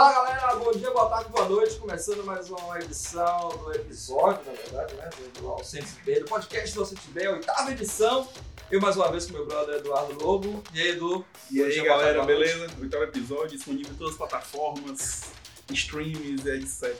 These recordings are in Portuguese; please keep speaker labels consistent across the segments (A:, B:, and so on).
A: Fala galera, bom dia, boa tarde, boa noite. Começando mais uma edição do episódio, na verdade, né? Do Alcente B, do podcast do Alcente B, a oitava edição. Eu mais uma vez com meu brother Eduardo Lobo. E aí, Edu?
B: E
A: Bom
B: aí,
A: dia,
B: galera, beleza? Oitavo episódio, disponível em todas as plataformas, streams, etc.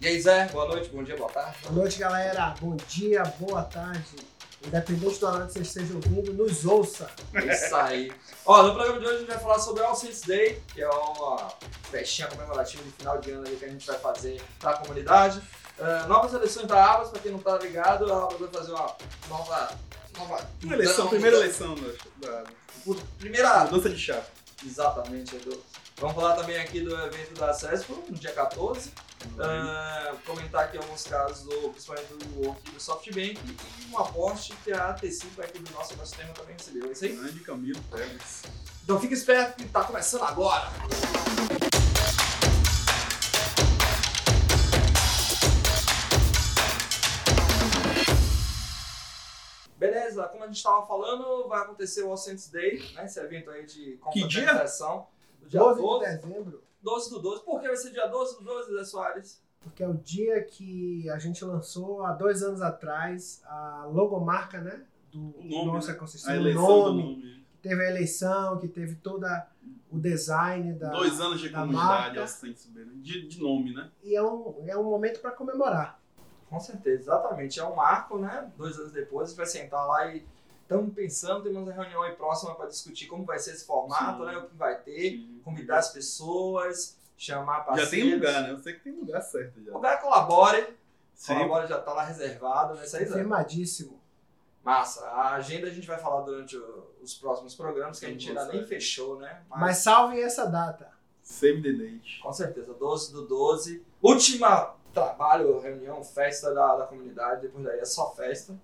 A: E aí, Zé? Boa noite, bom dia, boa tarde.
C: Boa noite, galera. Bom dia, boa tarde. Independente do horário que você esteja ouvindo, nos ouça.
A: É isso aí. Ó, no programa de hoje a gente vai falar sobre o All Saints Day, que é uma festinha comemorativa de final de ano ali que a gente vai fazer para a comunidade. Ah, novas eleições da Abas, para quem não tá ligado, a Abas vai fazer uma nova. nova
B: Uma eleição, primeira eleição da, da
A: Primeira.
B: mudança de chapa.
A: Exatamente, Edu. Vamos falar também aqui do evento da CESPO, no dia 14. Ah, comentar aqui alguns casos, do, principalmente do aqui do SoftBank e um aporte que a T5 aqui do nosso ecossistema também recebeu. É isso aí?
B: Grande Camilo Pérez.
A: Então fica esperto que tá começando agora. Beleza, como a gente estava falando, vai acontecer o All Saints Day, né? Esse evento aí de
B: Que dia?
A: Do dia
C: 12
A: 12,
C: de dezembro,
A: 12 do 12. Por que vai ser dia 12 do 12, Zé Soares?
C: porque é o dia que a gente lançou há dois anos atrás a logomarca, né? Do
B: nome,
C: nosso
B: né?
C: ecossistema.
B: A
C: o
B: eleição
C: nome,
B: do nome.
C: que teve a eleição, que teve todo o design da.
B: Dois anos de
C: da
B: comunidade, B, né? de, de nome, né?
C: E é um, é um momento para comemorar.
A: Com certeza, exatamente. É um marco, né? Dois anos depois, a gente vai sentar lá e estamos pensando, temos uma reunião aí próxima para discutir como vai ser esse formato,
B: Sim.
A: né? O que vai ter,
B: Sim.
A: convidar as pessoas, chamar
B: Já
A: parceiros.
B: tem lugar, né? Eu sei que tem lugar certo
A: O
B: já.
A: lugar colabore,
B: Sim.
A: colabore já está lá reservado, né? Zé?
C: Confirmadíssimo.
A: Massa. A agenda a gente vai falar durante o- os próximos programas, que a gente ainda nem fechou, né?
C: Mas salve essa data.
B: Save the date.
A: Com certeza, 12 do 12. Última trabalho, reunião, festa da, da comunidade, depois daí é só festa.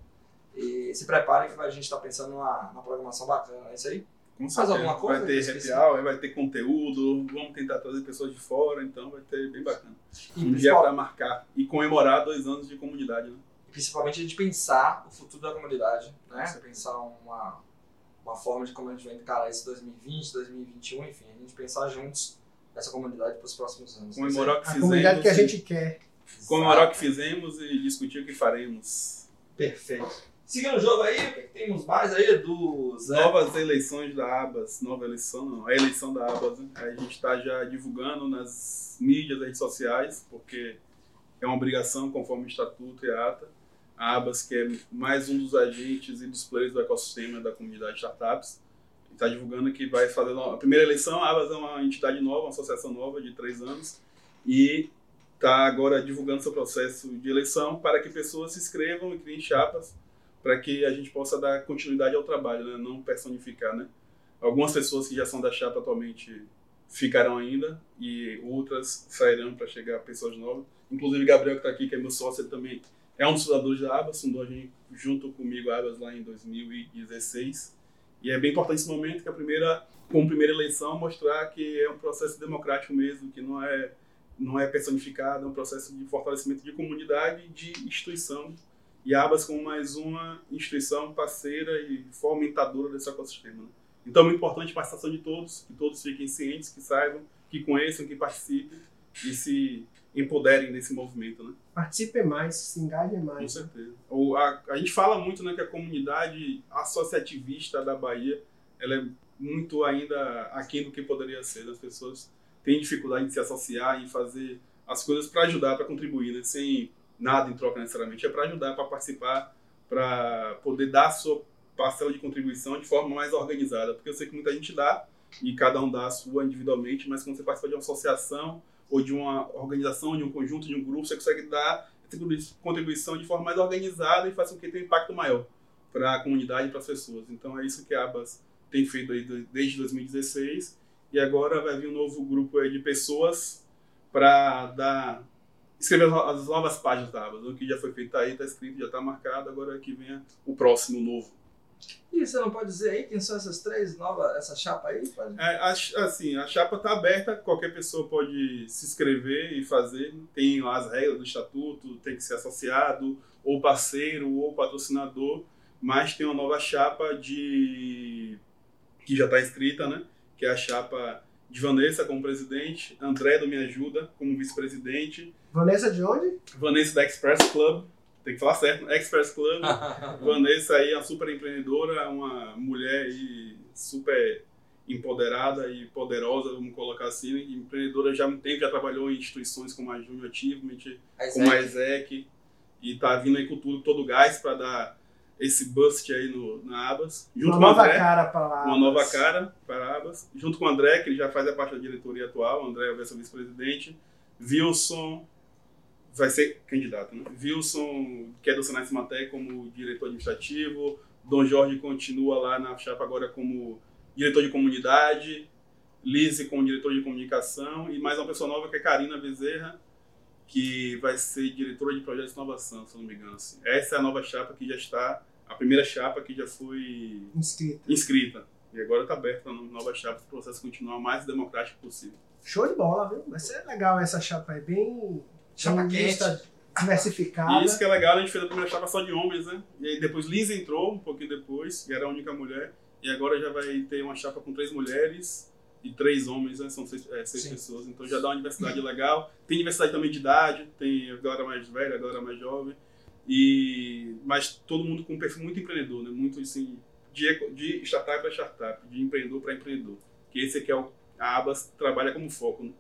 A: E se preparem que a gente está pensando numa, numa programação bacana, é isso aí?
B: Com
A: Mais
B: certeza.
A: alguma coisa
B: Vai ter happy hour, vai ter conteúdo, vamos tentar trazer pessoas de fora, então vai ter bem bacana.
A: E
B: Um dia para marcar e comemorar dois anos de comunidade, né?
A: principalmente a gente pensar o futuro da comunidade, né?
B: Sim.
A: Pensar uma, uma forma de como a gente vai encarar esse 2020, 2021, enfim, a gente pensar juntos essa comunidade para os próximos anos.
B: Comemorar o que
C: A
B: fizemos.
C: comunidade que a
B: e-
C: gente quer.
B: Comemorar o que fizemos e discutir o que faremos.
A: Perfeito. Seguindo o jogo aí, o que, que temos mais aí do Zé?
B: Novas eleições da ABAS, nova eleição não, a eleição da ABAS, né? a gente está já divulgando nas mídias, redes sociais, porque é uma obrigação conforme o Estatuto e a ata. A ABAS, que é mais um dos agentes e dos players do ecossistema da comunidade de startups, está divulgando que vai fazer a primeira eleição. A ABAS é uma entidade nova, uma associação nova de três anos, e está agora divulgando seu processo de eleição para que pessoas se inscrevam e criem chapas para que a gente possa dar continuidade ao trabalho, né? não personificar. Né? Algumas pessoas que já são da chapa atualmente ficarão ainda e outras sairão para chegar pessoas novas. Inclusive Gabriel que está aqui, que é meu sócio, também é um dos fundadores da Abas, fundou a gente junto comigo a Abas lá em 2016. E é bem importante esse momento que a primeira, como primeira eleição, mostrar que é um processo democrático mesmo, que não é não é personificado, é um processo de fortalecimento de comunidade, de instituição e a Abas como mais uma instituição parceira e fomentadora desse ecossistema. Né? Então é muito importante a participação de todos, que todos fiquem cientes, que saibam, que conheçam, que participem e se empoderem desse movimento. Né?
C: Participem mais, se engajem
B: Com
C: mais.
B: certeza. O, a, a gente fala muito né, que a comunidade associativista da Bahia ela é muito ainda aquém do que poderia ser. As pessoas têm dificuldade de se associar e fazer as coisas para ajudar, para contribuir, né? sem nada em troca necessariamente. É para ajudar, para participar, para poder dar a sua parcela de contribuição de forma mais organizada. Porque eu sei que muita gente dá e cada um dá a sua individualmente, mas quando você participa de uma associação ou de uma organização, de um conjunto, de um grupo, você consegue dar contribuição de forma mais organizada e faz com que tenha um impacto maior para a comunidade e para as pessoas. Então é isso que a Abas tem feito desde 2016 e agora vai vir um novo grupo de pessoas para dar escrever as as novas páginas da Abas. O que já foi feito aí está escrito, já está marcado, agora que venha o próximo novo.
A: E você não pode dizer aí quem são essas três novas, essa chapa aí? Pode...
B: É, a, assim, a chapa está aberta, qualquer pessoa pode se inscrever e fazer. Tem lá as regras do estatuto, tem que ser associado, ou parceiro, ou patrocinador, mas tem uma nova chapa de que já está escrita, né? Que é a chapa de Vanessa como presidente, André do Me Ajuda como vice-presidente,
C: Vanessa de onde?
B: Vanessa da Express Club, tem que falar certo, né? Express Club. Vanessa aí é uma super empreendedora, uma mulher aí super empoderada e poderosa, vamos colocar assim, empreendedora já há muito tempo, já trabalhou em instituições como a Junior Achievement, como a ESEC, e tá vindo aí com tudo, todo gás para dar esse bust aí no, na Abas.
C: Junto uma com nova André, cara para
B: Abas. Uma nova cara para Abas. Junto com o André, que ele já faz a parte da diretoria atual, o André vai ser vice-presidente. Wilson vai ser candidato, né? Wilson, que é do Senai Cimatec, como diretor administrativo. Dom Jorge continua lá na chapa agora como diretor de comunidade. Lise como diretor de comunicação. E mais uma pessoa nova que é Karina Bezerra, que vai ser diretora de projetos de inovação, se não me engano. Assim. Essa é a nova chapa que já está, a primeira chapa que já foi
C: inscrita.
B: inscrita. E agora está aberta a nova chapa para o processo continuar o mais democrático possível.
C: Show de bola, viu? Vai ser legal essa chapa aí, bem.
A: Chapa quente.
C: Diversificada.
B: E isso que é legal, a gente fez a primeira chapa só de homens, né? E aí depois Liz entrou, um pouquinho depois, e era a única mulher. E agora já vai ter uma chapa com três mulheres e três homens, né? São seis, é, seis pessoas. Então já dá uma diversidade legal. Tem diversidade também de idade, tem a galera mais velha, a galera mais jovem. E, mas todo mundo com um perfil muito empreendedor, né? Muito assim, de, de startup para startup, de empreendedor para empreendedor. Que esse aqui é o, a Abas trabalha como foco, né?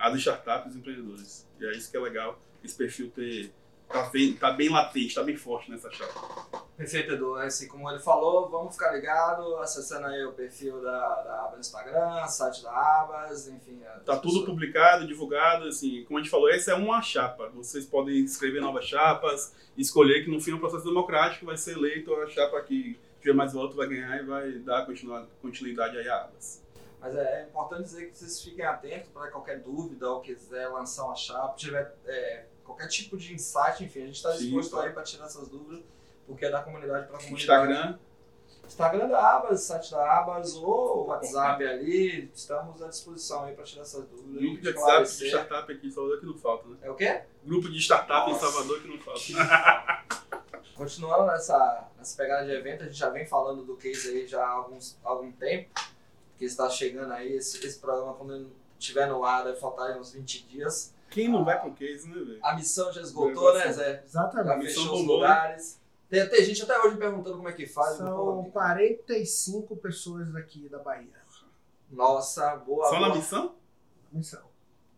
B: As startups e empreendedores. E é isso que é legal, esse perfil ter tá bem, tá bem latente, tá bem forte nessa chapa.
A: Perfeito, Edu. É assim como ele falou, vamos ficar ligado, acessando aí o perfil da, da Abas no Instagram, site da Abas, enfim.
B: Tá tudo publicado, divulgado, assim, como a gente falou, essa é uma chapa. Vocês podem escrever novas chapas, escolher que no fim é um processo democrático, vai ser eleito a chapa que tiver mais voto vai ganhar e vai dar continuidade aí à Abas.
A: Mas é, é importante dizer que vocês fiquem atentos para qualquer dúvida ou quiser lançar uma chapa, tiver é, qualquer tipo de insight, enfim, a gente está disposto aí para tirar essas dúvidas, porque é da comunidade para a comunidade.
B: Instagram.
A: Instagram da Abas, site da Abas ou WhatsApp ali, estamos à disposição aí para tirar essas dúvidas.
B: Grupo de WhatsApp de startup aqui em Salvador que não falta, né?
A: É o quê?
B: Grupo de startup Nossa. em Salvador que não falta.
A: Continuando nessa, nessa pegada de evento, a gente já vem falando do case aí já há alguns, algum tempo, que está chegando aí, esse, esse programa quando estiver no ar, deve faltar uns 20 dias.
B: Quem não vai pro case, né, velho?
A: A missão já esgotou, né, Zé?
C: Exatamente.
A: Já fechou os lugares. Tem, tem gente até hoje perguntando como é que faz.
C: São 45 pessoas daqui da Bahia.
A: Nossa, boa.
B: Só
A: boa.
B: na missão?
C: Missão.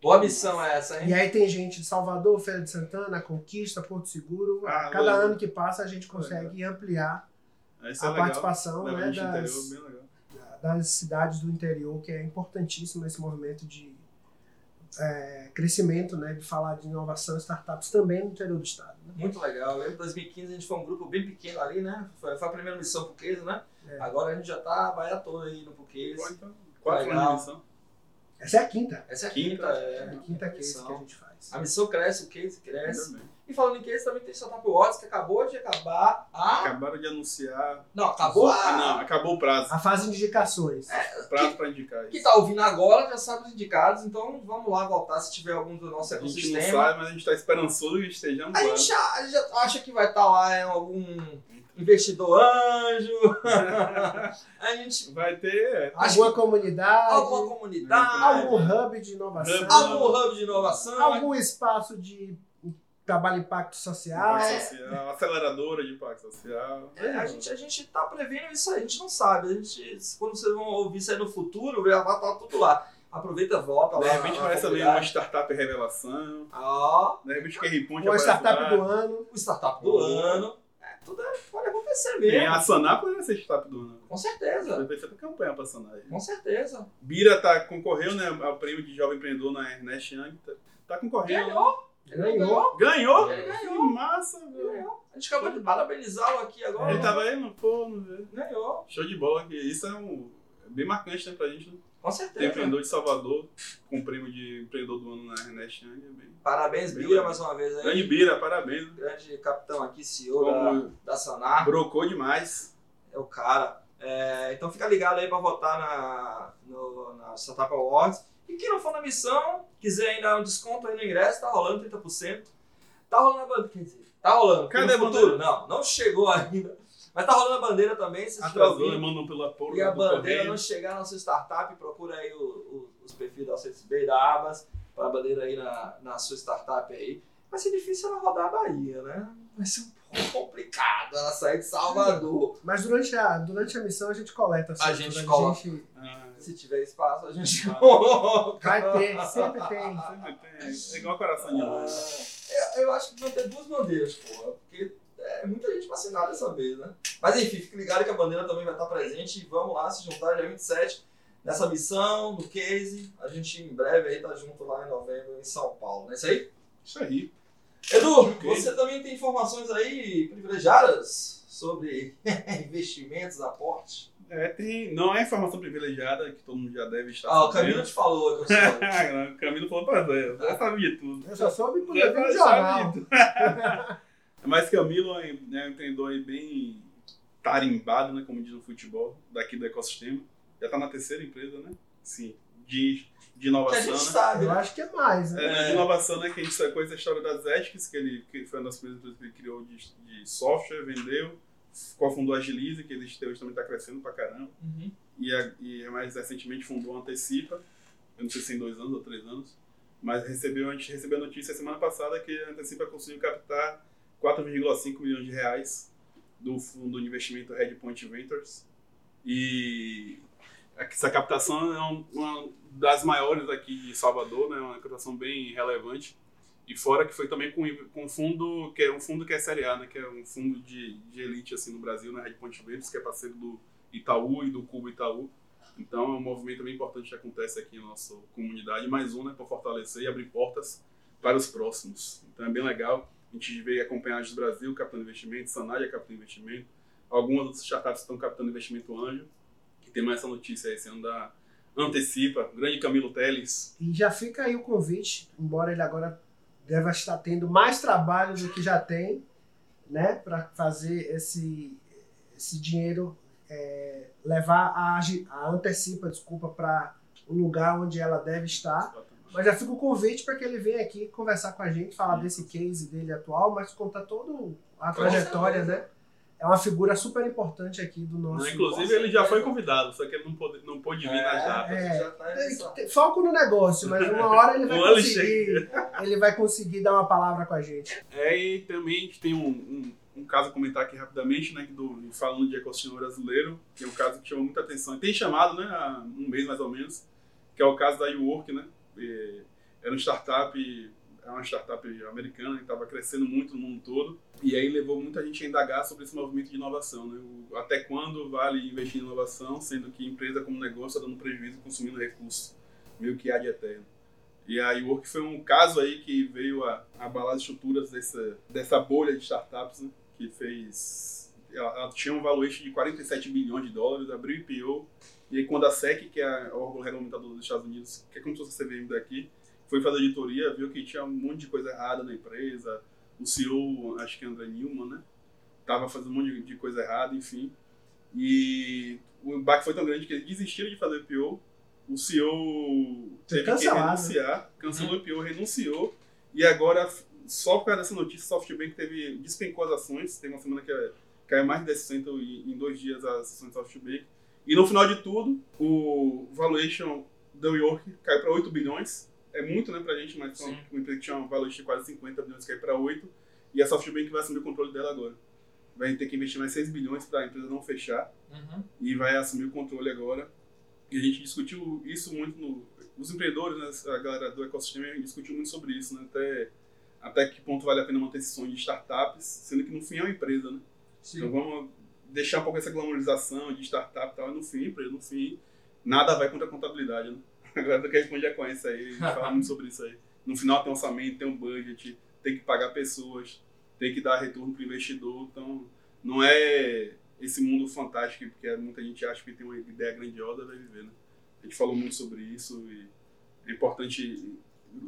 A: Boa missão é essa, hein?
C: E aí tem gente de Salvador, Feira de Santana, Conquista, Porto Seguro. Ah, Cada ano que passa a gente consegue ampliar a é participação né, das, das cidades do interior, que é importantíssimo esse movimento de é, crescimento, né, de falar de inovação e startups também no interior do estado. Né?
A: Muito legal. Em 2015 a gente foi um grupo bem pequeno ali, né? Foi, foi a primeira missão pro Case, né? É. Agora a gente já tá a baia toda aí no Case.
B: Qual foi a missão?
C: Essa é a quinta.
A: Essa é a quinta, quinta é.
C: é a quinta case que a gente faz.
A: A missão cresce, o case cresce. E falando em case, também tem Startup Awards, que acabou de acabar a...
B: Acabaram de anunciar...
A: Não, acabou a...
B: Ah, não, acabou o prazo.
C: A fase de indicações.
B: É, o prazo para indicar.
A: Que tá ouvindo agora já sabe os indicados, então vamos lá voltar se tiver algum do nosso ecossistema.
B: A gente não sabe, mas a gente está esperançoso que estejamos
A: a gente, a gente acha que vai estar tá lá em algum investidor anjo. a gente
B: vai ter
C: alguma comunidade,
A: alguma comunidade,
C: algum hub de inovação, hub,
A: algum hub de inovação,
C: algum espaço de trabalho impacto social,
B: impacto social aceleradora de impacto social.
A: É, a gente a gente está prevendo isso aí, a gente não sabe. A gente quando vocês vão ouvir isso aí no futuro, vai estar tá tudo lá. Aproveita, volta
B: lá.
A: De
B: repente parece também uma startup revelação.
A: Ó.
B: Oh. De repente que Riponte
C: Uma startup do ano.
A: O startup do ano tudo é, pode acontecer mesmo.
B: Tem a Sanar poderia ser startup do ano.
A: Com certeza.
B: Vai ser campanha pra Sanar.
A: Com certeza.
B: Bira tá, concorreu né, ao prêmio de jovem empreendedor na Ernest Young. Tá, tá concorrendo.
A: Ganhou.
C: Ganhou.
B: Ganhou?
A: Ele ganhou.
B: Que massa, velho.
A: Ganhou. A gente acabou de parabenizá-lo aqui agora.
B: Ele tava aí no forno, velho.
A: Ganhou.
B: Show de bola. Isso é um, é bem marcante né, pra gente. Né?
A: Com certeza.
B: Tem empreendedor de Salvador com o prêmio de empreendedor do ano na Ernest Young. É bem,
A: parabéns,
B: bem
A: Bira, mais uma vez aí.
B: Grande Bira, parabéns.
A: Grande capitão aqui, CEO da, da Sanar.
B: Brocou demais.
A: É o cara. É, então fica ligado aí para votar na, no, na Startup Awards. E quem não for na missão, quiser ainda um desconto aí no ingresso, tá rolando 30%. Tá rolando a bandeira, quer dizer, tá rolando.
B: Cadê
A: a
B: bandeira?
A: Não, não chegou ainda. Mas tá rolando a bandeira também, se
B: Atrasou, mandam pela porra
A: E a bandeira correio. não chegar na sua startup, procura aí o, o, os perfis Alcedes Bay da Abas, para a bandeira aí na, na sua startup aí. Vai ser difícil ela rodar a Bahia, né? Vai ser um pouco complicado ela sair de Salvador.
C: Mas durante a, durante a missão a gente coleta.
A: A gente coloca. Gente... Ah, se tiver espaço, a gente
C: coloca. Vai ter, sempre tem.
B: Sempre tem. É igual coração de mãe.
A: Eu, eu acho que vão ter duas bandeiras, porra. Porque é muita gente vacinada dessa vez, né? Mas enfim, fique ligado que a bandeira também vai estar presente e vamos lá se juntar dia 27 nessa missão, no case. A gente em breve aí tá junto lá em novembro em São Paulo, não é isso aí?
B: Isso aí.
A: Edu, okay. você também tem informações aí privilegiadas sobre investimentos, aportes?
B: É, tem, não é informação privilegiada que todo mundo já deve estar
A: Ah, o Camilo te falou que eu
B: o Camilo falou pra ver, eu já sabia tudo.
C: Eu só soube por ver no jornal.
B: Mas Camilo é, é um empreendedor bem tarimbado, né, como diz no futebol, daqui do ecossistema. Já está na terceira empresa, né? Sim, de, de inovação.
A: Que a gente
B: né?
A: sabe,
C: Eu acho que é mais, né?
B: É, de inovação, né? Que a gente sacou essa história das Ethics, que ele que foi uma das primeiras empresas que ele criou de, de software, vendeu, cofundou a Agilize, que ele hoje também está crescendo pra caramba.
A: Uhum.
B: E, a, e mais recentemente fundou a Antecipa, eu não sei se em dois anos ou três anos, mas recebeu, a gente recebeu a notícia semana passada que a Antecipa conseguiu captar 4,5 milhões de reais do fundo de investimento Redpoint Ventures. E essa captação é uma das maiores aqui de Salvador, né? uma captação bem relevante. E fora que foi também com, com um fundo, que é um fundo que é Série A, né? que é um fundo de, de elite assim, no Brasil, na né? Redpoint Ventures, que é parceiro do Itaú e do Cubo Itaú. Então é um movimento bem importante que acontece aqui na nossa comunidade. Mais um, né, para fortalecer e abrir portas para os próximos. Então é bem legal. A gente veio acompanhar do Brasil, captando investimento, Sanaya captando investimento. Algumas outras startups estão captando investimento anjo. Tem mais essa notícia esse ano da Antecipa, grande Camilo Teles.
C: E já fica aí o convite, embora ele agora deva estar tendo mais trabalho do que já tem, né, para fazer esse, esse dinheiro é, levar a, a Antecipa, desculpa, para o lugar onde ela deve estar. Mas já fica o convite para que ele venha aqui conversar com a gente, falar desse case dele atual, mas contar toda a trajetória, né? É uma figura super importante aqui do nosso.
B: Inclusive, ele já foi convidado, só que ele não pôde, não pôde vir é, nas datas.
C: É, tá foco no negócio, mas uma hora ele vai conseguir. ele vai conseguir dar uma palavra com a gente.
B: É, e também tem um, um, um caso a comentar aqui rapidamente, né? Do, falando de ecossistema brasileiro, que é um caso que chamou muita atenção. Tem chamado, né? Há um mês mais ou menos, que é o caso da YouWork, né? era uma startup, é uma startup americana que estava crescendo muito no mundo todo. E aí levou muita gente a indagar sobre esse movimento de inovação. Né? O, até quando vale investir em inovação, sendo que empresa como negócio está dando prejuízo consumindo recursos, meio que há de eterno. E a Work foi um caso aí que veio a, a abalar as estruturas dessa, dessa bolha de startups, né? que fez... Ela, ela, tinha um valuation de 47 bilhões de dólares, abriu IPO, e aí quando a SEC, que é o órgão regulamentador dos Estados Unidos, que é como se fosse a CVM daqui, foi fazer auditoria, viu que tinha um monte de coisa errada na empresa. O CEO, acho que é André Newman, né? Tava fazendo um monte de coisa errada, enfim. E o impacto foi tão grande que eles desistiram de fazer o IPO. O CEO teve que renunciar, cancelou o IPO, renunciou. E agora, só por causa dessa notícia, SoftBank teve, despencou as ações. Tem uma semana que é, caiu mais de 10% em, em dois dias as ações do SoftBank. E no final de tudo, o valuation da York caiu para 8 bilhões é muito, né, pra gente, mas uma, uma empresa que tinha um valor de quase 50 bilhões cai para 8, e a SoftBank vai assumir o controle dela agora. Vai ter que investir mais 6 bilhões para a empresa não fechar,
A: uhum.
B: e vai assumir o controle agora. E a gente discutiu isso muito no... Os empreendedores, né, a galera do ecossistema discutiu muito sobre isso, né, até, até que ponto vale a pena manter esse sonho de startups, sendo que no fim é uma empresa, né? Sim. Então vamos deixar um pouco essa glamorização de startup e tal, e no fim, empresa, no fim, nada vai contra a contabilidade, né? Agora que a gente já conhece aí, a gente fala muito sobre isso aí. No final tem orçamento, tem um budget, tem que pagar pessoas, tem que dar retorno para o investidor. Então, não é esse mundo fantástico, porque muita gente acha que tem uma ideia grandiosa, vai viver, né? A gente falou muito sobre isso e é importante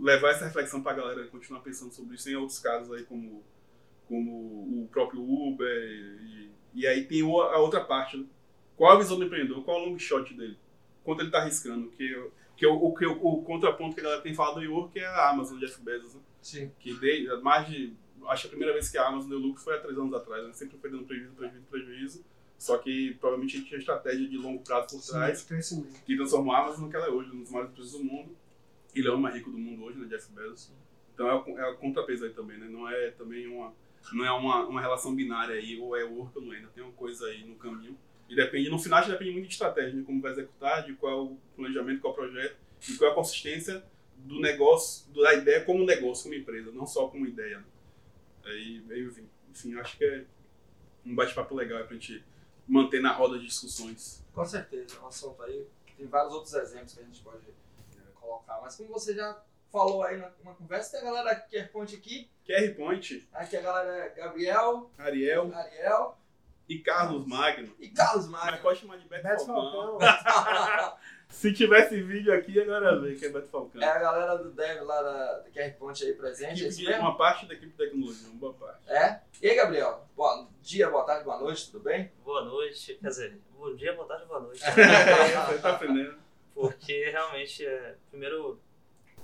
B: levar essa reflexão para a galera continuar pensando sobre isso. Tem outros casos aí, como, como o próprio Uber, e, e aí tem a outra parte, né? Qual a visão do empreendedor? Qual é o long shot dele? Quanto ele está arriscando? Que que o, o, o, contraponto que a galera tem falado do York é a Amazon, Jeff Bezos, né?
A: Sim.
B: Que de, mais de. Acho que a primeira vez que a Amazon deu lucro foi há três anos atrás, né? Sempre foi dando prejuízo, prejuízo, prejuízo. Só que provavelmente tinha estratégia de longo prazo por trás.
C: Sim,
B: que transformou a Amazon no que ela é hoje, um dos maiores empresas do mundo. Ele é o mais rico do mundo hoje, né, Jeff Bezos. Então é o, é o contrapeso aí também, né? Não é também uma, não é uma, uma relação binária aí, ou é work ou não é. Ainda tem uma coisa aí no caminho. E depende, no final, depende muito de estratégia, de como vai executar, de qual é o planejamento, qual é o projeto, e qual é a consistência do negócio, da ideia como negócio, como empresa, não só como ideia. Né? Aí, enfim, enfim, acho que é um bate-papo legal para a gente manter na roda de discussões.
A: Com certeza, é um assunto aí. Tem vários outros exemplos que a gente pode colocar. Mas como você já falou aí na conversa, tem a galera QR Point aqui.
B: QR Point.
A: Aqui a galera é Gabriel.
B: Ariel.
A: Ariel.
B: E Carlos Magno.
A: E Carlos Magno.
B: Mas pode chamar de Beto, Beto Falcão. Se tivesse vídeo aqui, agora vê que é Beto Falcão.
A: É a galera do Dev lá da, da QR Point aí presente.
B: Equipe é de, uma parte da equipe de tecnologia, uma boa parte.
A: É? E aí, Gabriel? Bom dia, boa tarde, boa noite, tudo bem?
D: Boa noite. Quer dizer, bom dia, boa tarde, boa noite.
B: Você tá aprendendo.
D: Porque realmente, é, primeiro,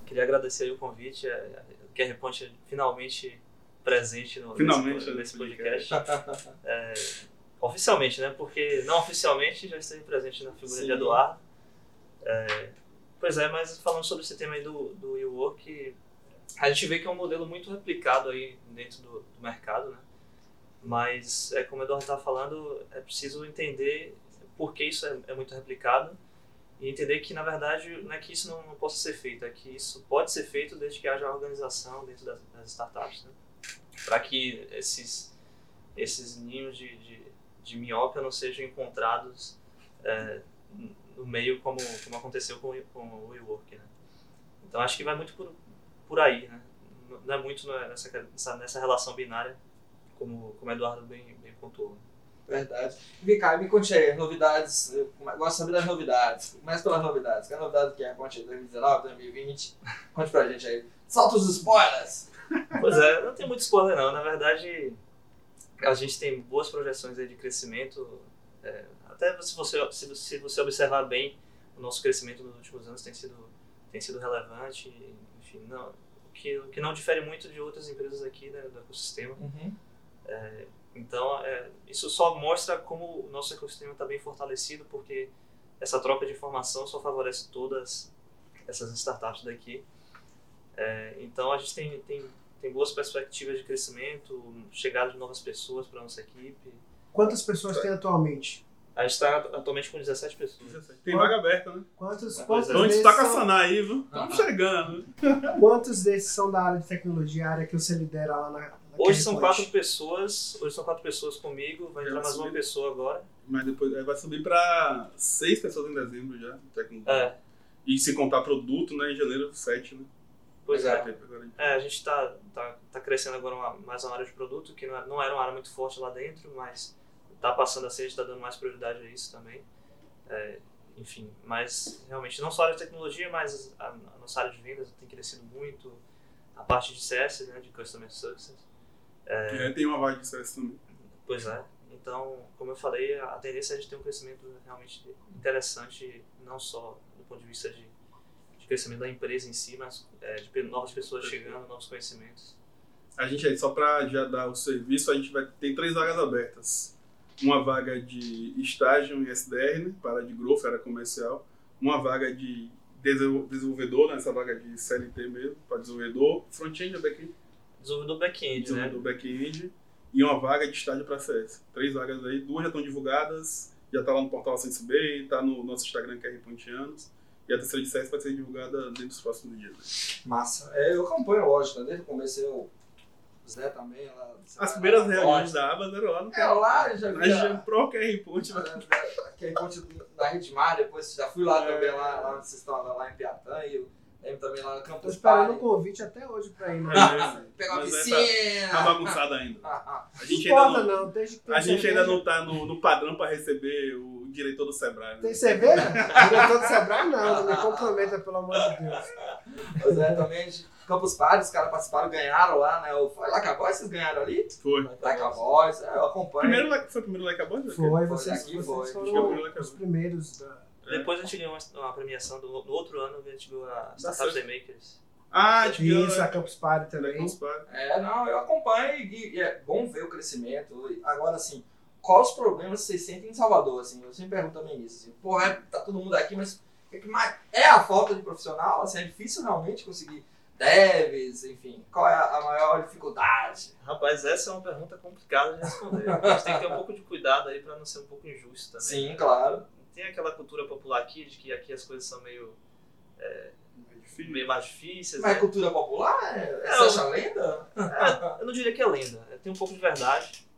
D: queria agradecer o convite. É, o QR Point finalmente presente no,
B: finalmente,
D: nesse, nesse podcast. é, oficialmente, né? Porque não oficialmente já esteve presente na figura Sim. de Eduardo. É, pois é, mas falando sobre esse tema aí do, do e-work, a gente vê que é um modelo muito replicado aí dentro do, do mercado, né? Mas, é, como o Eduardo estava falando, é preciso entender por que isso é, é muito replicado e entender que, na verdade, não é que isso não, não, possa ser feito, é que isso pode ser feito desde que haja organização dentro das, das startups, né? Para que esses, esses ninhos de, de, de miópia não sejam encontrados é, no meio como, como aconteceu com, com o WeWork, né? Então, acho que vai muito por, por aí, né? Não é muito nessa, nessa relação binária, como, como o Eduardo bem, bem pontuou.
A: Verdade. Vem cá, me conte aí, novidades. Eu gosto de saber das novidades. Começa pelas novidades. Que é a novidade que é? Conte aí, 2019, 2020. Conte pra gente aí. Solta os spoilers!
D: Pois é, não tem muito spoiler não. Na verdade, a gente tem boas projeções aí de crescimento. É, até se você, se, se você observar bem, o nosso crescimento nos últimos anos tem sido, tem sido relevante. Enfim, não, o, que, o que não difere muito de outras empresas aqui né, do ecossistema. Uhum. É, então, é, isso só mostra como o nosso ecossistema está bem fortalecido, porque essa troca de informação só favorece todas essas startups daqui. É, então, a gente tem, tem, tem boas perspectivas de crescimento, chegada de novas pessoas para a nossa equipe.
C: Quantas pessoas tem atualmente?
D: A gente está atualmente com 17 pessoas.
B: Tem vaga aberta, né?
C: Quantos, quantos
B: então a gente está com a Saná aí, viu? Estamos chegando.
C: Quantos desses são da área de tecnologia, área que você lidera lá na,
D: Hoje são quatro pessoas, hoje são quatro pessoas comigo, vai entrar mais uma pessoa agora.
B: Mas depois vai subir para seis pessoas em dezembro já, tecnologia. É. E se contar produto, né, em janeiro, sete, né?
D: Pois é. É, a gente está tá, tá crescendo agora uma, mais uma área de produto, que não, é, não era uma área muito forte lá dentro, mas está passando a ser, a gente está dando mais prioridade a isso também. É, enfim, mas realmente não só a área de tecnologia, mas a, a nossa área de vendas tem crescido muito, a parte de CS, né, de Customer Success.
B: É, é, tem uma vaga de CS também.
D: Pois é. Então, como eu falei, a tendência é de ter um crescimento realmente interessante, não só do ponto de vista de, de crescimento da empresa em si, mas é, de novas pessoas chegando, novos conhecimentos.
B: A gente aí, só para já dar o serviço, a gente vai ter três vagas abertas. Uma vaga de estágio em SDR, né, para de growth, era comercial. Uma vaga de desenvolvedor, nessa né, vaga de CLT mesmo, para desenvolvedor, front-end ou back-end?
D: Desenvolvedor back-end, né?
B: Desenvolvedor back-end e uma vaga de estágio para CS. Três vagas aí, duas já estão divulgadas, já está lá no portal SenseBay, está no nosso Instagram, que é Pontianos. E a terceira de CS vai ser divulgada dentro dos próximos dias. Né?
A: Massa. É, eu acompanho, lógico, né? desde o começo eu Zé também, lá.
B: As primeiras reuniões da Abas eram lá no
A: É, lá já vi.
B: A Pro QR Ponte.
A: QR Ponte da Redmar, depois já fui lá é. também, lá, lá, vocês estão lá em Piatã, e eu tem também lá no Campus Tô
C: esperando o convite até hoje pra ir, né?
A: Pegar uma piscina.
B: Tá, tá bagunçada ainda.
C: A gente não ainda não, não
B: desde que A gente ainda não tá no, no padrão pra receber o diretor do Sebrae. Né?
C: Tem cerveja? diretor do Sebrae não, não me comprometa, pelo amor de Deus.
A: Pois é, também Campus Party, os caras participaram, ganharam lá, né? Foi lá Boys, vocês ganharam ali?
B: Foi.
A: Lá Boys, é, eu acompanho.
B: Primeiro, foi o primeiro Like Boys?
C: Foi, vocês, aqui, vocês foi. foram os primeiros da
D: é. Depois a gente ganhou uma, uma premiação, do, no outro ano a gente ganhou a Startup The Makers.
B: Ah,
C: de Isso, a Campus Party também.
B: Campus Party.
A: É, não, eu acompanho e, e, é bom ver o crescimento. Agora, assim, quais os problemas vocês sentem em Salvador? Assim, eu sempre pergunto também isso. Assim, porra, é, tá todo mundo aqui, mas É a falta de profissional? Assim, é difícil realmente conseguir devs, enfim. Qual é a maior dificuldade?
D: Rapaz, essa é uma pergunta complicada de responder. A gente tem que ter um pouco de cuidado aí para não ser um pouco injusto também.
A: Sim, né? claro.
D: Tem aquela cultura popular aqui de que aqui as coisas são meio. É, meio mais difíceis.
A: Mas né? cultura popular? É, é, você acha lenda?
D: É, eu não diria que é lenda. Tem um pouco de verdade.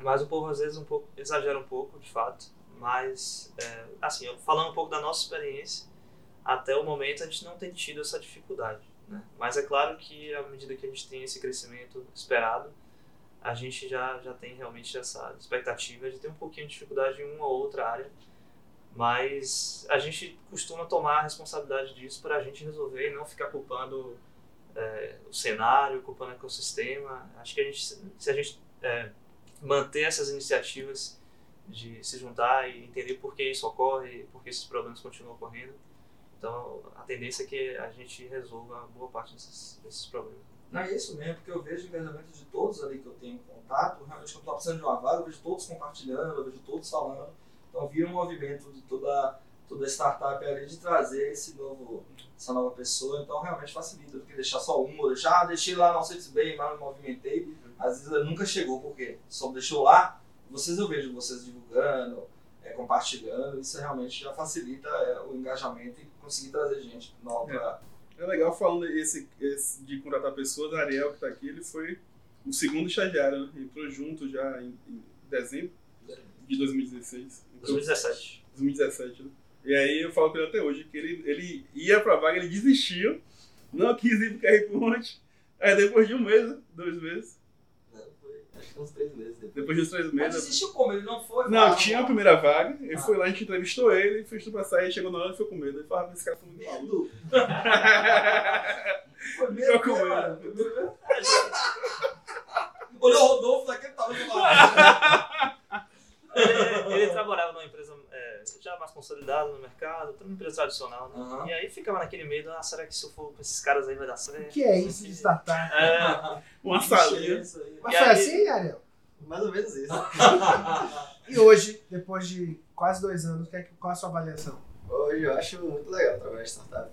D: Mas o povo às vezes um pouco exagera um pouco, de fato. Mas, é, assim, falando um pouco da nossa experiência, até o momento a gente não tem tido essa dificuldade. Né? Mas é claro que à medida que a gente tem esse crescimento esperado, a gente já, já tem realmente essa expectativa de ter um pouquinho de dificuldade em uma ou outra área. Mas a gente costuma tomar a responsabilidade disso para a gente resolver e não ficar culpando é, o cenário, culpando o ecossistema. Acho que a gente, se a gente é, manter essas iniciativas de se juntar e entender por que isso ocorre, por que esses problemas continuam ocorrendo. Então, a tendência é que a gente resolva boa parte desses, desses problemas.
A: Não é isso mesmo, porque eu vejo engajamento de todos ali que eu tenho contato. Realmente, quando estou precisando de uma vaga, eu vejo todos compartilhando, eu vejo todos falando. Então, vira um movimento de toda, toda a startup ali de trazer esse novo, essa nova pessoa. Então, realmente facilita do que deixar só um, ou deixar, ah, deixei lá, não sei se bem, mas me movimentei. Às vezes nunca chegou, porque só deixou lá, vocês eu vejo vocês divulgando, é, compartilhando, isso realmente já facilita é, o engajamento e conseguir trazer gente nova.
B: É, é legal falando esse, esse, de contratar pessoas, Ariel que está aqui, ele foi o segundo estagiário, né? entrou junto já em, em dezembro de 2016.
D: Entrou, 2017.
B: 2017, né? E aí eu falo com ele até hoje que ele, ele ia pra vaga, ele desistiu, não quis ir pro QR Ponte. Aí depois de um mês, dois meses,
E: uns três meses depois.
B: Depois dos três meses.
A: Mas existiu como? Ele não foi?
B: Não, tinha a primeira vaga, ele ah. foi lá, a gente entrevistou ele, fez tudo pra sair, chegou na hora e foi com medo. Ele falava, esse cara foi muito
A: medo. foi medo. Ficou com medo. Olhou o Rodolfo daquele tamanho
D: ele, ele trabalhava numa empresa é, já mais consolidada no mercado, uma empresa tradicional, né? Uhum. E aí ficava naquele medo, ah, será que se eu for com esses caras aí vai dar certo?
C: O que é isso de startup?
D: É,
B: uma salinha.
C: Mas foi aí... assim, Ariel?
E: Mais ou menos isso.
C: e hoje, depois de quase dois anos, é qual é a sua avaliação?
E: Hoje eu acho muito legal trabalhar em startup.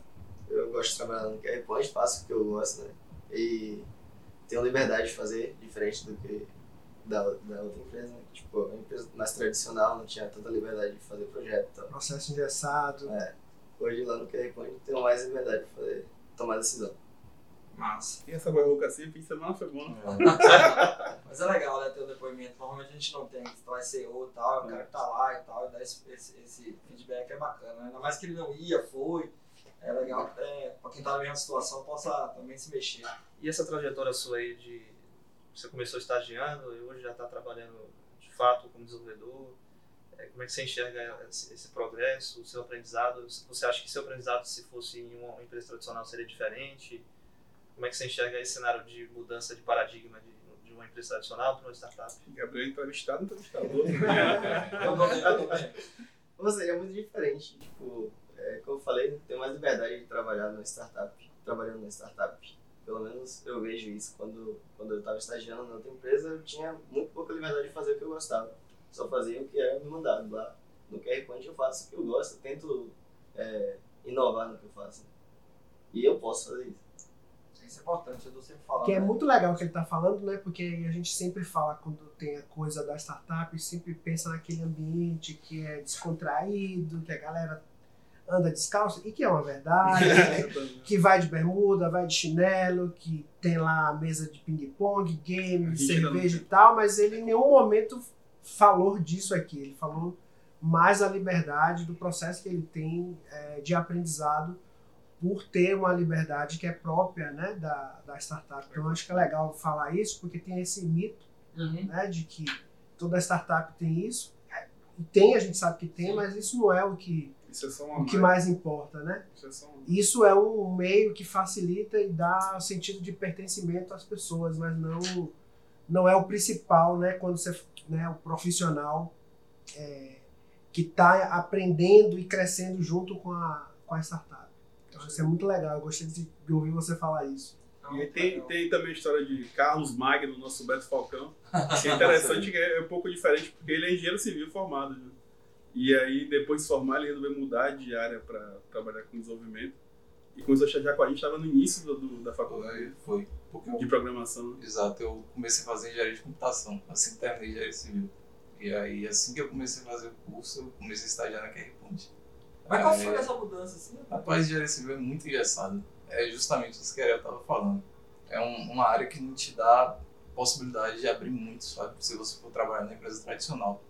E: Eu gosto de trabalhar no QR Point, faço o que eu gosto, né? E tenho liberdade de fazer diferente do que da, da outra empresa, né? Tipo, a empresa mais tradicional não tinha tanta liberdade de fazer projeto. Então,
C: Processo engessado.
E: É. Hoje lá no QR Point tenho mais liberdade de fazer, tomar decisão.
A: Massa.
B: E essa burocracia, fim de semana foi bom.
A: É. Mas é legal, né, ter o um depoimento. Normalmente a gente não tem, que vai ser ou tal, o cara que tá lá e tal, e dar esse, esse, esse feedback é bacana. Ainda mais que ele não ia, foi. É legal até pra quem tá na mesma situação possa também se mexer.
D: E essa trajetória sua aí de você começou estagiando e hoje já está trabalhando de fato como desenvolvedor. É, como é que você enxerga esse, esse, progresso, o seu aprendizado? Você acha que seu aprendizado, se fosse em uma empresa tradicional, seria diferente? Como é que você enxerga esse cenário de mudança de paradigma de, de uma empresa tradicional para uma startup?
B: Gabriel entrevistado, entrevistado.
E: Ou seja, é muito diferente. Tipo, é, como eu falei, tem mais liberdade de trabalhar numa startup, trabalhando numa startup pelo menos eu vejo isso. Quando, quando eu estava estagiando na outra empresa, eu tinha muito pouca liberdade de fazer o que eu gostava. Só fazia o que era me mandado. Lá no QR Point eu faço o que eu gosto, eu tento é, inovar no que eu faço. E eu posso fazer isso.
A: Isso é importante, eu tô sempre falando.
C: Que é né? muito legal o que ele está falando, né? Porque a gente sempre fala quando tem a coisa da startup, sempre pensa naquele ambiente que é descontraído, que a galera anda descalço, e que é uma verdade, que vai de bermuda, vai de chinelo, que tem lá a mesa de ping-pong, game, cerveja e tal, mas ele em nenhum momento falou disso aqui. Ele falou mais a liberdade do processo que ele tem é, de aprendizado por ter uma liberdade que é própria né, da, da startup. Então, acho que é legal falar isso, porque tem esse mito uhum. né, de que toda startup tem isso. E tem, a gente sabe que tem, mas isso não é o que o que mais importa, né? Isso é um meio que facilita e dá sentido de pertencimento às pessoas, mas não não é o principal, né? Quando você, né? O profissional é, que está aprendendo e crescendo junto com a com a startup. Então isso é muito legal. Eu gostei de, de ouvir você falar isso.
B: E tem, tem também a história de Carlos Magno, nosso Beto Falcão, que é interessante, que é um pouco diferente, porque ele é engenheiro civil formado. Né? E aí, depois de formar, ele resolveu mudar de área para trabalhar com desenvolvimento. E começou a estagiar com a gente, estava no início do, do, da faculdade.
F: Foi. Porque
B: de programação.
F: Exato, eu comecei a fazer engenharia de computação, assim que terminei engenharia civil. E aí, assim que eu comecei a fazer o curso, eu comecei a estagiar na QR Point.
A: Mas qual foi essa mudança assim?
F: Rapaz, engenharia civil é muito engessado. É justamente isso que eu estava falando. É um, uma área que não te dá possibilidade de abrir muito, sabe? Se você for trabalhar na empresa tradicional.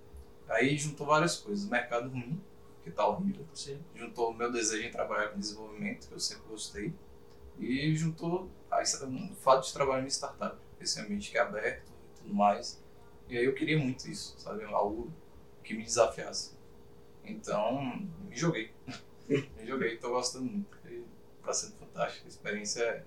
F: Aí juntou várias coisas. Mercado ruim, que tá horrível. Sim. Juntou o meu desejo em trabalhar com desenvolvimento, que eu sempre gostei. E juntou o fato de trabalhar em startup, esse ambiente que é aberto e tudo mais. E aí eu queria muito isso, sabe? Algo que me desafiasse. Então, me joguei. me joguei, tô gostando muito. Tá sendo fantástico. A experiência é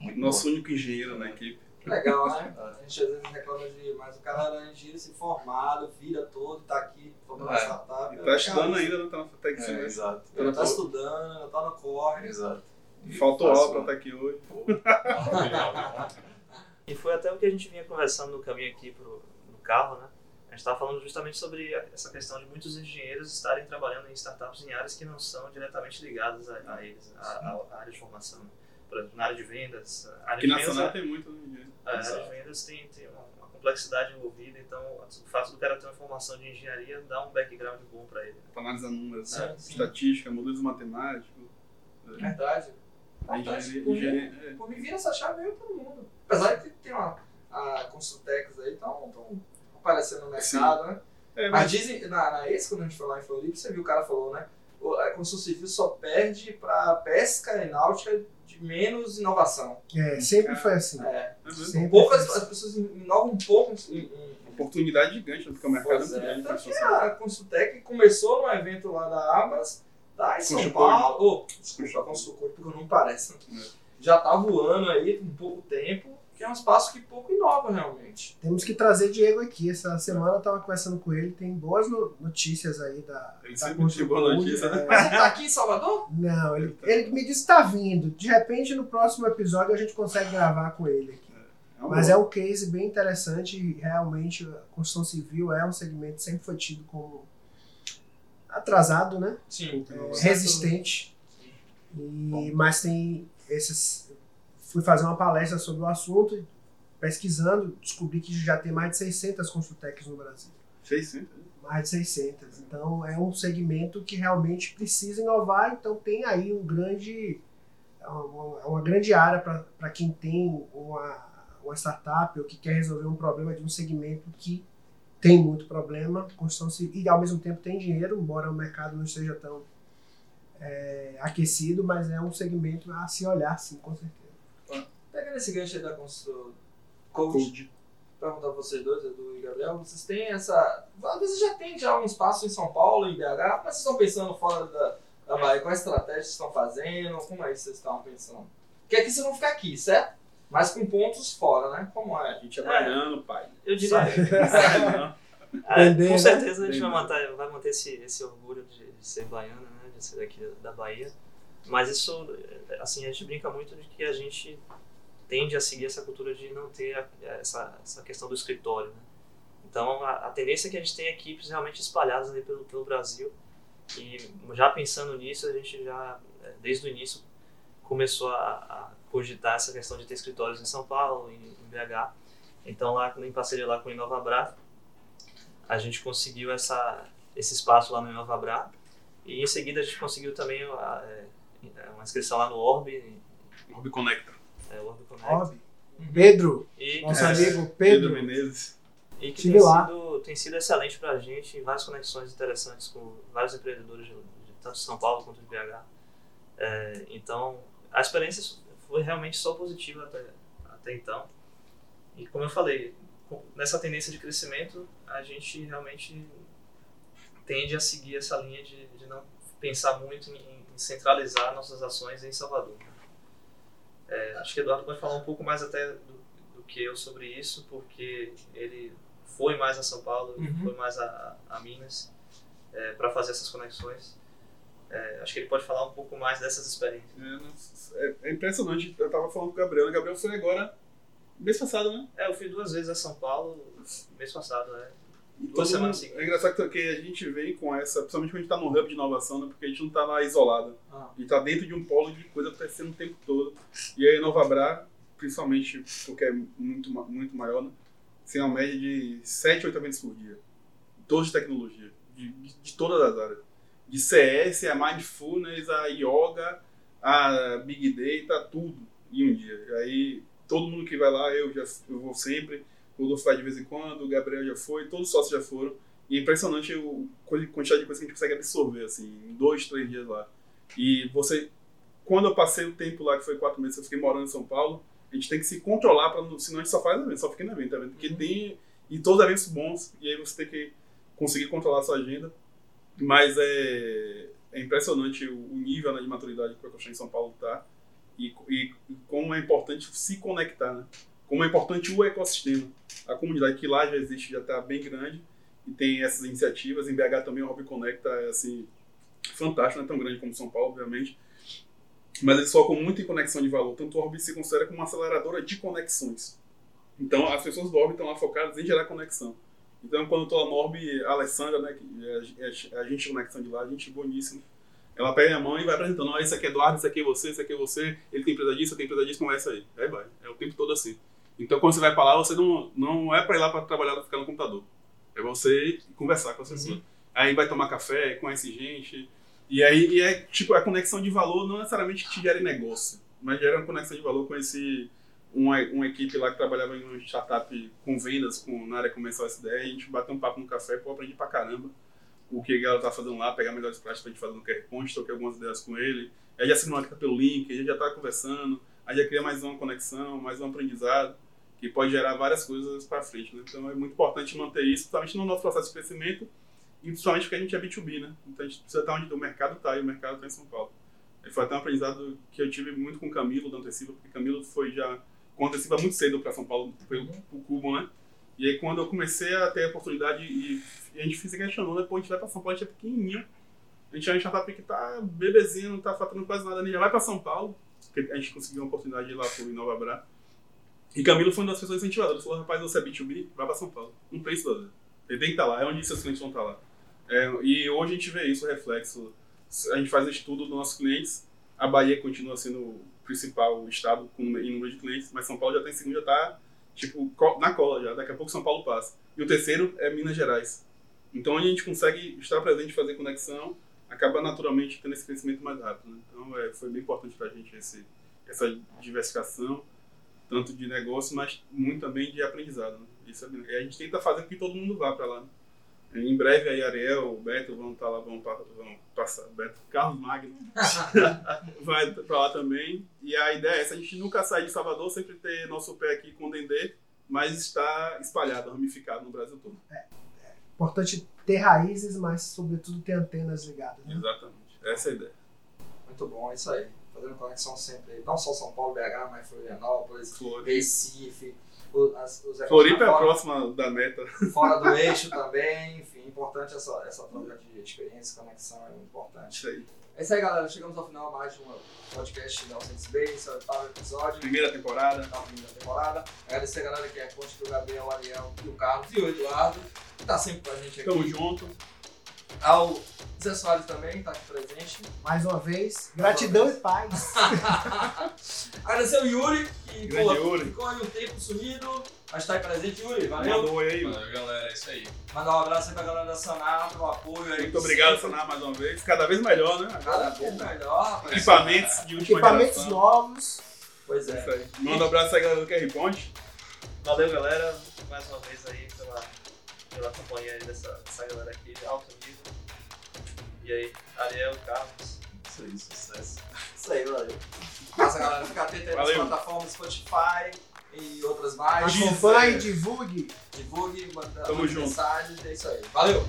F: muito
B: Nosso
F: boa.
B: único engenheiro na equipe.
A: Legal, né? A gente às vezes reclama de, mas o cara era engenheiro se formado, vira todo, tá aqui, formando é. startup.
B: E tá estudando ainda, não tá na Tech
F: é, Exato.
A: Ele tá estudando, tá no corre.
F: Exato.
B: E Faltou aula pra estar aqui hoje.
D: e foi até o que a gente vinha conversando no caminho aqui pro, no carro, né? A gente estava falando justamente sobre essa questão de muitos engenheiros estarem trabalhando em startups em áreas que não são diretamente ligadas a, a eles, a, a, área de formação. Por exemplo, na área de vendas. Área
B: Aqui
D: de
B: na
D: vendas,
B: Sonata tem muito. Né?
D: A área de vendas tem, tem uma, uma, complexidade envolvida, então o fato do cara ter uma formação de engenharia dá um background bom para ele.
B: Para analisar números, é, estatística, modelos matemáticos.
A: Verdade.
B: A engenharia,
A: por,
B: engenharia,
A: mim, é. por mim, vira essa chave meio todo mundo. Apesar de que tem uma, a Consultex aí, estão aparecendo no mercado, Sim. né? É, mas... mas dizem, na, na ex, quando a gente foi lá em Floripa, você viu o cara falou, né? A construção civil só perde para pesca e náutica de menos inovação.
C: É, sempre foi assim.
A: É. é Poucas, assim. As pessoas inovam um pouco em, em
B: oportunidade gigante, porque o mercado
A: pois é muito grande. Que a Consultec começou no evento lá da Abas, tá em São Paulo. Oh, desculpa, a Consultor, porque não parece. Né? É. Já tá voando aí com pouco tempo que é um espaço que pouco inova realmente.
C: Temos que trazer Diego aqui. Essa semana eu estava conversando com ele, tem boas notícias aí da.
B: Ele da sempre boa notícia, né?
A: Mas ele tá aqui em Salvador?
C: Não, ele, ele me disse que está vindo. De repente, no próximo episódio, a gente consegue gravar com ele aqui. É, é Mas é um case bem interessante e realmente a construção civil é um segmento que sempre foi tido como atrasado, né?
A: Sim.
C: É, resistente. E, mas tem esses fui fazer uma palestra sobre o assunto, pesquisando, descobri que já tem mais de 600 consultecs no Brasil.
B: 600?
C: Mais de 600. Então é um segmento que realmente precisa inovar, então tem aí um grande, uma, uma grande área para quem tem uma, uma startup ou que quer resolver um problema de um segmento que tem muito problema, construção civil, e ao mesmo tempo tem dinheiro, embora o mercado não esteja tão é, aquecido, mas é um segmento a se olhar, sim, com certeza.
A: Pegando esse gancho aí da construção coach, coach. perguntar pra vocês dois, Edu e Gabriel, vocês têm essa. Às vezes já tem já um espaço em São Paulo, em BH, mas vocês estão pensando fora da, da Bahia? Qual a estratégia vocês estão fazendo? Como é que vocês estão pensando? Porque aqui vocês vão ficar aqui, certo? Mas com pontos fora, né? Como é?
B: A gente é baiano, pai.
D: Eu diria. é, com certeza a gente vai manter, vai manter esse, esse orgulho de, de ser baiano, né? De ser daqui da Bahia. Mas isso, assim, a gente brinca muito de que a gente tende a seguir essa cultura de não ter a, essa, essa questão do escritório. Né? Então, a, a, tendência é que a gente tenha equipes realmente espalhadas ali pelo, pelo Brasil. E já pensando nisso, a gente já, é, desde o início, começou a, a cogitar essa questão de ter escritórios em São Paulo, em, em BH. Então, lá em parceria lá com o Inovabra, a gente conseguiu essa, esse espaço lá no Inovabra. E em seguida a gente conseguiu também a, é, uma inscrição lá no Orb.
B: Orb Connector.
D: É, o Ordo Connect.
C: Óbvio. Uhum. Pedro,
D: e,
C: nosso é, amigo Pedro,
B: Pedro Menezes.
D: E que tem sido, tem sido excelente para a gente, várias conexões interessantes com vários empreendedores de, de tanto de São Paulo quanto de BH. É, então, a experiência foi realmente só positiva até, até então. E como eu falei, nessa tendência de crescimento, a gente realmente tende a seguir essa linha de, de não pensar muito em, em centralizar nossas ações em Salvador. É, acho que Eduardo pode falar um pouco mais até do, do, que eu sobre isso, porque ele foi mais a São Paulo, uhum. foi mais a, a Minas é, para fazer essas conexões. É, acho que ele pode falar um pouco mais dessas experiências.
B: É, é, é impressionante. Eu estava falando com o Gabriel, o? Gabriel foi agora mês passado, né?
D: É, eu fui duas vezes a São Paulo mês passado, né? Duas semanas seguidas.
B: É engraçado que a gente vem com essa, principalmente quando a gente está no hub de inovação, né? porque a gente não está lá isolado.
A: Ah.
B: A gente está dentro de um polo de coisa acontecendo o tempo todo. E aí, Nova Bra, principalmente porque é muito, muito maior, né? tem uma média de 7, 8 eventos por dia. Todos de tecnologia, de, de, de todas as áreas. De CS, a Mindfulness, a Yoga, a Big Data, tudo em um dia. E aí, todo mundo que vai lá, eu já eu vou sempre o Rodolfo vai de vez em quando, o Gabriel já foi, todos os sócios já foram. E é impressionante a quantidade de coisa que a gente consegue absorver, assim, em dois, três dias lá. E você, quando eu passei o tempo lá, que foi quatro meses, eu fiquei morando em São Paulo, a gente tem que se controlar, pra, senão a gente só faz evento, só fica no evento, evento porque uhum. tem, e todos os eventos bons, e aí você tem que conseguir controlar a sua agenda. Mas é, é impressionante o, o nível né, de maturidade que o Ecochão em São Paulo e, e, e como é importante se conectar, né? Como é importante o ecossistema. A comunidade que lá já existe já está bem grande e tem essas iniciativas. Em BH também o Hobby Conecta é assim, fantástico, não é tão grande como São Paulo, obviamente. Mas eles focam muito em conexão de valor. Tanto o Hobby se considera como uma aceleradora de conexões. Então as pessoas do Orb estão lá focadas em gerar conexão. Então quando eu estou lá no Orb, a Alessandra, né, que é, é a gente de conexão de lá, a gente boníssima. Ela pega a mão e vai apresentando, ó, oh, esse aqui é Eduardo, esse aqui é você, esse aqui é você, ele tem empresa disso, tem empresa disso, conversa aí. Aí vai. É o tempo todo assim. Então, quando você vai para lá, você não, não é para ir lá para trabalhar, ficar no computador. É você conversar com as pessoas. Uhum. Aí vai tomar café, conhece gente. E aí e é tipo a conexão de valor não necessariamente te gera negócio, mas gera uma conexão de valor com esse uma, uma equipe lá que trabalhava em uma startup com vendas com, na área comercial SDR, a gente bateu um papo no café, pô, aprendi pra caramba o que ela tá fazendo lá, pegar melhores práticas pra gente fazer no QR Code, troquei algumas ideias com ele. Aí já se conecta pelo link, a gente já tá conversando, aí já cria mais uma conexão, mais um aprendizado que pode gerar várias coisas para frente. Né? Então é muito importante manter isso, principalmente no nosso processo de crescimento e principalmente porque a gente é B2B. Né? Então a gente precisa estar onde o mercado está e o mercado está em São Paulo. E foi até um aprendizado que eu tive muito com o Camilo da Antecipa, porque Camilo foi já com Antecipa muito cedo para São Paulo, pelo o Cubo, né? E aí quando eu comecei a ter a oportunidade e, e a gente se questionou, né? Pô, a gente vai para São Paulo, a gente é pequenininho. A gente é uma startup que tá bebezinho, não tá faturando quase nada, a gente já vai para São Paulo, porque a gente conseguiu uma oportunidade de ir lá por Nova Bra. E Camilo foi uma das pessoas incentivadoras. Falou, rapaz, você é B2B, vai para São Paulo. Não isso fazer. Ele tem que estar tá lá, é onde seus clientes vão estar tá lá. É, e hoje a gente vê isso, o reflexo. A gente faz estudo dos nossos clientes. A Bahia continua sendo o principal estado com, em número de clientes, mas São Paulo já tem segundo, já está tipo, na cola já. Daqui a pouco São Paulo passa. E o terceiro é Minas Gerais. Então, onde a gente consegue estar presente, fazer conexão, acaba naturalmente tendo esse crescimento mais rápido. Né? Então, é, foi bem importante para a gente esse, essa diversificação tanto de negócio, mas muito também de aprendizado. Né? Isso é, a gente tenta fazer com que todo mundo vá para lá. Né? Em breve aí Ariel, o Beto vão estar tá lá, vão, vão passar, Beto, Carlos Magno vai para lá também. E a ideia é essa, a gente nunca sair de Salvador, sempre ter nosso pé aqui com o Dendê, mas está espalhado, ramificado no Brasil todo. É,
C: é importante ter raízes, mas sobretudo ter antenas ligadas. Né?
B: Exatamente, essa é a ideia.
A: Muito bom, é isso aí fazendo conexão sempre, não só São Paulo, BH, mas Florianópolis, Recife.
B: As, os Floripa é próxima da meta.
A: Fora do eixo também, enfim, importante essa, essa troca de experiência, conexão é muito importante.
B: Isso aí.
A: É isso aí, galera. Chegamos ao final mais de um podcast da Sense Bay, esse é o oitavo episódio.
B: Primeira temporada.
A: Da primeira temporada. Agradecer a galera que é conte do Gabriel, o Ariel e o Carlos e o Eduardo, que tá sempre com a gente aqui.
B: Tamo junto.
A: Ao Zé Soares também está aqui presente.
C: Mais uma vez, gratidão e paz.
A: Agradecer o Yuri, que
B: pô, Yuri.
A: ficou aí um tempo sumido, mas está aí presente, Yuri. Valeu.
B: Manda um oi aí.
F: Valeu, galera. É isso aí.
A: Mandar um abraço aí pra galera da Sanar, pelo apoio aí.
B: Muito obrigado, Sanar, mais uma vez. Cada vez melhor, né?
A: Cada vez melhor, rapaz.
B: Equipamentos de última
C: Equipamentos
B: geração.
C: novos.
A: Pois é.
B: Isso aí. Manda um abraço aí, galera do QR Ponte.
D: Valeu, galera. Mais uma vez aí pela, pela companhia aí dessa, dessa galera aqui, alto nível. E aí, Ariel, Carlos.
F: Isso aí, sucesso.
A: Isso aí, valeu. Massa, galera. Fica atento aí nas plataformas Spotify e outras mais.
C: Acompanhe, divulgue.
A: Divulgue, manda
B: Tamo junto.
A: mensagens. É isso aí. Valeu!